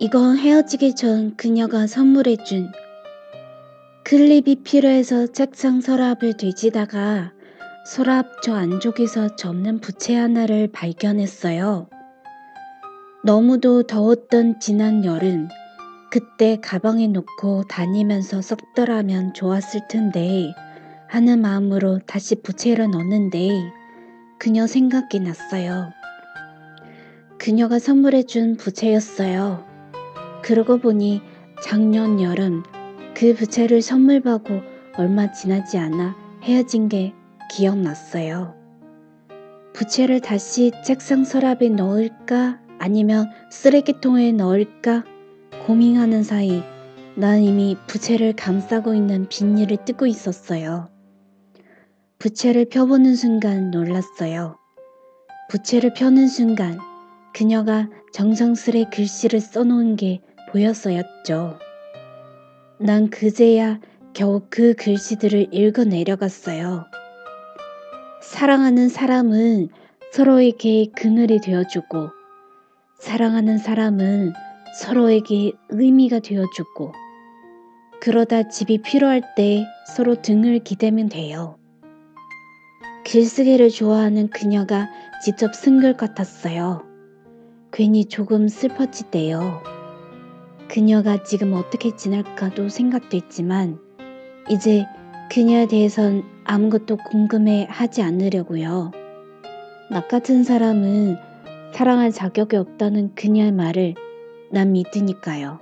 이건 헤어지기 전 그녀가 선물해준 클립이 필요해서 책상 서랍을 뒤지다가 서랍 저 안쪽에서 접는 부채 하나를 발견했어요. 너무도 더웠던 지난 여름, 그때 가방에 놓고 다니면서 썩더라면 좋았을 텐데 하는 마음으로 다시 부채를 넣는데 그녀 생각이 났어요. 그녀가 선물해준 부채였어요. 그러고 보니 작년 여름 그 부채를 선물 받고 얼마 지나지 않아 헤어진 게 기억났어요. 부채를 다시 책상 서랍에 넣을까 아니면 쓰레기통에 넣을까 고민하는 사이 난 이미 부채를 감싸고 있는 비닐을 뜯고 있었어요. 부채를 펴보는 순간 놀랐어요. 부채를 펴는 순간 그녀가 정성스레 글씨를 써놓은 게 보였어였죠. 난 그제야 겨우 그 글씨들을 읽어 내려갔어요. 사랑하는 사람은 서로에게 그늘이 되어주고, 사랑하는 사람은 서로에게 의미가 되어주고, 그러다 집이 필요할 때 서로 등을 기대면 돼요. 글쓰기를 좋아하는 그녀가 직접 쓴 글 같았어요. 괜히 조금 슬퍼지대요. 그녀가 지금 어떻게 지낼까도 생각도 했지만, 이제 그녀에 대해선 아무것도 궁금해 하지 않으려고요. 나 같은 사람은 사랑할 자격이 없다는 그녀의 말을 난 믿으니까요.